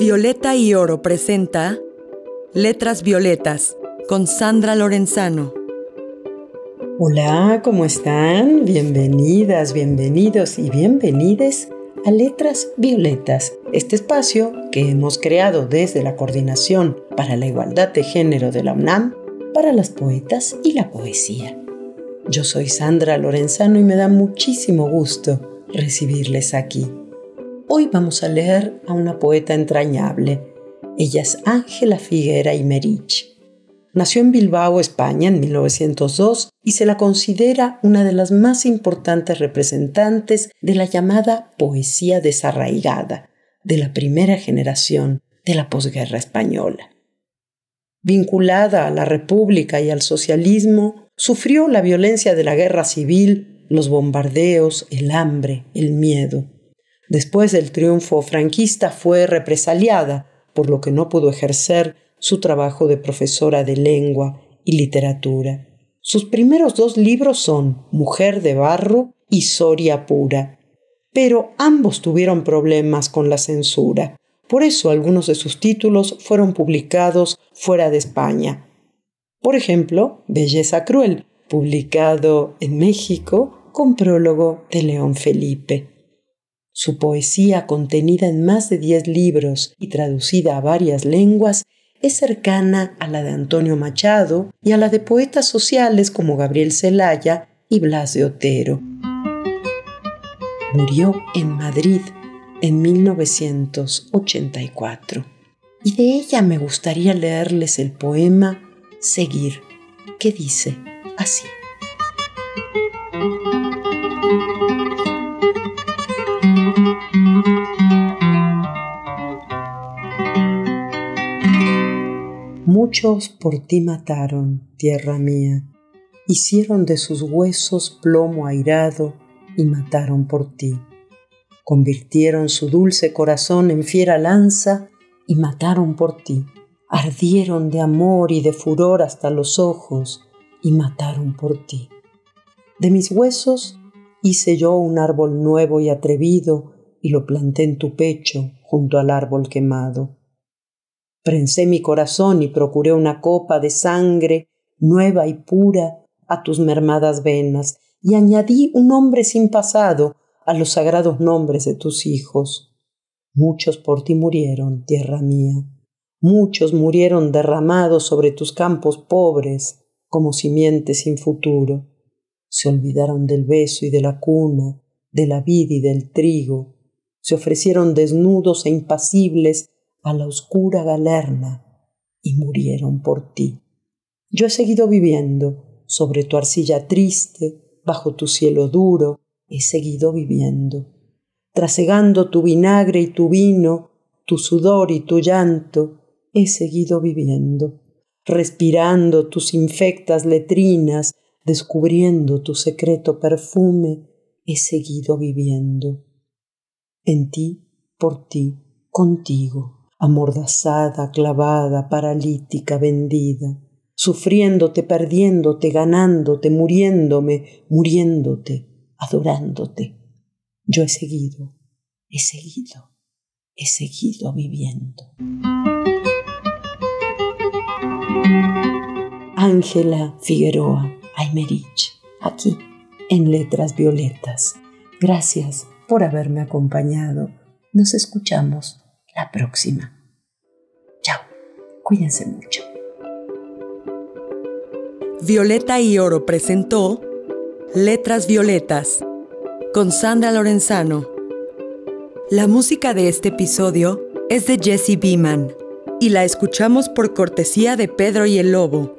Violeta y Oro presenta Letras Violetas con Sandra Lorenzano. Hola, ¿cómo están? Bienvenidas, bienvenidos y bienvenides a Letras Violetas, este espacio que hemos creado desde la Coordinación para la Igualdad de Género de la UNAM para las poetas y la poesía. Yo soy Sandra Lorenzano y me da muchísimo gusto recibirles aquí. Hoy vamos a leer a una poeta entrañable. Ella es Ángela Figuera y Merich. Nació en Bilbao, España, en 1902 y se la considera una de las más importantes representantes de la llamada poesía desarraigada, de la primera generación de la posguerra española. Vinculada a la República y al socialismo, sufrió la violencia de la guerra civil, los bombardeos, el hambre, el miedo. Después del triunfo franquista fue represaliada, por lo que no pudo ejercer su trabajo de profesora de lengua y literatura. Sus primeros dos libros son Mujer de Barro y Soria Pura, pero ambos tuvieron problemas con la censura. Por eso algunos de sus títulos fueron publicados fuera de España. Por ejemplo, Belleza Cruel, publicado en México con prólogo de León Felipe. Su poesía, contenida en más de diez libros y traducida a varias lenguas, es cercana a la de Antonio Machado y a la de poetas sociales como Gabriel Celaya y Blas de Otero. Murió en Madrid en 1984. Y de ella me gustaría leerles el poema Seguir, que dice así. Muchos por ti mataron, tierra mía, hicieron de sus huesos plomo airado y mataron por ti. Convirtieron su dulce corazón en fiera lanza y mataron por ti. Ardieron de amor y de furor hasta los ojos y mataron por ti. De mis huesos hice yo un árbol nuevo y atrevido y lo planté en tu pecho junto al árbol quemado Prensé mi corazón y procuré una copa de sangre nueva y pura a tus mermadas venas, y añadí un nombre sin pasado a los sagrados nombres de tus hijos. Muchos por ti murieron, tierra mía, muchos murieron derramados sobre tus campos pobres, como simientes sin futuro. Se olvidaron del beso y de la cuna, de la vid y del trigo, se ofrecieron desnudos e impasibles a la oscura galerna y murieron por ti. Yo he seguido viviendo sobre tu arcilla triste, bajo tu cielo duro, he seguido viviendo, trasegando tu vinagre y tu vino, tu sudor y tu llanto, he seguido viviendo, respirando tus infectas letrinas, descubriendo tu secreto perfume, he seguido viviendo. En ti, por ti, contigo amordazada, clavada, paralítica, vendida, sufriéndote, perdiéndote, ganándote, muriéndome, muriéndote, adorándote. Yo he seguido, he seguido, he seguido viviendo. Ángela Figueroa Aymerich, aquí en Letras Violetas. Gracias por haberme acompañado. Nos escuchamos la próxima. Chao, cuídense mucho. Violeta y Oro presentó Letras Violetas con Sandra Lorenzano. La música de este episodio es de Jesse Beeman y la escuchamos por cortesía de Pedro y el Lobo.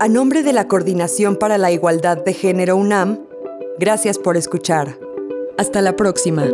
A nombre de la Coordinación para la Igualdad de Género UNAM, gracias por escuchar. Hasta la próxima.